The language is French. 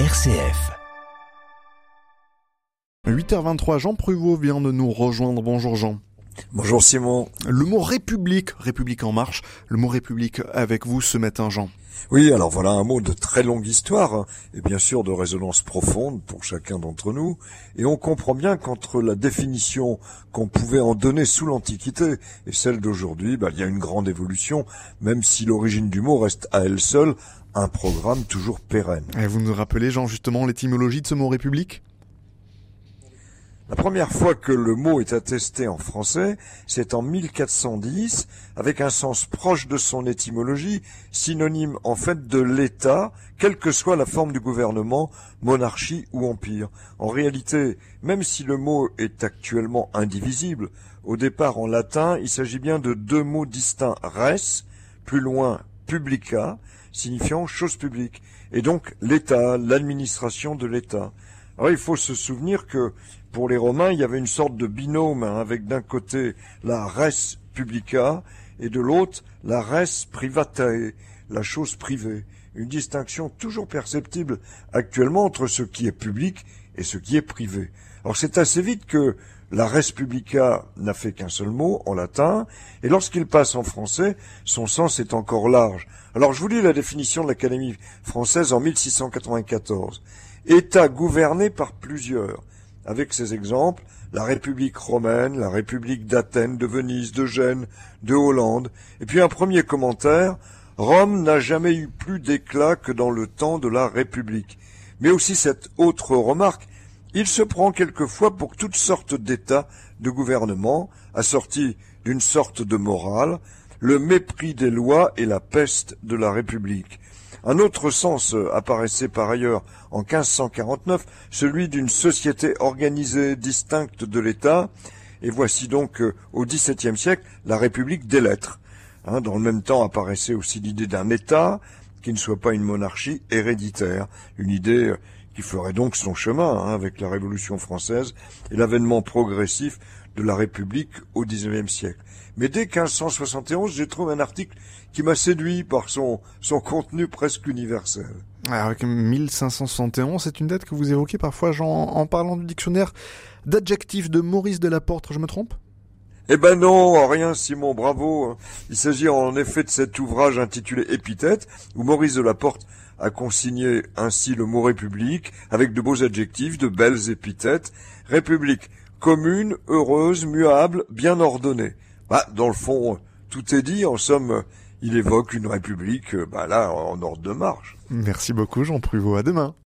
RCF. 8h23, Jean Pruvot vient de nous rejoindre. Bonjour Jean. Bonjour Simon. Le mot République, République en marche, le mot République avec vous ce matin Jean. Oui, alors voilà un mot de très longue histoire, hein, et bien sûr de résonance profonde pour chacun d'entre nous, et on comprend bien qu'entre la définition qu'on pouvait en donner sous l'Antiquité et celle d'aujourd'hui, bah, il y a une grande évolution, même si l'origine du mot reste à elle seule un programme toujours pérenne. Et vous nous rappelez Jean justement l'étymologie de ce mot République? La première fois que le mot est attesté en français, c'est en 1410, avec un sens proche de son étymologie, synonyme en fait de l'État, quelle que soit la forme du gouvernement, monarchie ou empire. En réalité, même si le mot est actuellement indivisible, au départ en latin, il s'agit bien de deux mots distincts, res, plus loin publica, signifiant chose publique, et donc l'État, l'administration de l'État. Il faut se souvenir que pour les Romains, il y avait une sorte de binôme hein, avec d'un côté la res publica et de l'autre la res privatae, la chose privée. Une distinction toujours perceptible actuellement entre ce qui est public et ce qui est privé. Alors c'est assez vite que la res publica n'a fait qu'un seul mot en latin, et lorsqu'il passe en français, son sens est encore large. Alors je vous lis la définition de l'Académie française en 1694. État gouverné par plusieurs, avec ces exemples, la République romaine, la République d'Athènes, de Venise, de Gênes, de Hollande, et puis un premier commentaire, Rome n'a jamais eu plus d'éclat que dans le temps de la République. Mais aussi cette autre remarque, il se prend quelquefois pour toutes sortes d'États, de gouvernements, assortis d'une sorte de morale, le mépris des lois et la peste de la République. Un autre sens apparaissait par ailleurs en 1549, celui d'une société organisée distincte de l'État, et voici donc euh, au XVIIe siècle la République des lettres. Hein, dans le même temps apparaissait aussi l'idée d'un État qui ne soit pas une monarchie héréditaire, une idée euh, qui ferait donc son chemin hein, avec la Révolution française et l'avènement progressif de la République au XIXe siècle. Mais dès 1571, j'ai trouvé un article qui m'a séduit par son, son contenu presque universel. Alors, 1571, c'est une date que vous évoquez parfois, Jean, en parlant du dictionnaire d'adjectifs de Maurice Delaporte, je me trompe? Eh ben non, rien Simon, bravo. Il s'agit en effet de cet ouvrage intitulé Épithète, où Maurice Delaporte a consigné ainsi le mot République, avec de beaux adjectifs, de belles épithètes. République commune, heureuse, muable, bien ordonnée. Bah, dans le fond, tout est dit. En somme, il évoque une république, bah là, en ordre de marche. Merci beaucoup, Jean Pruvot. À demain.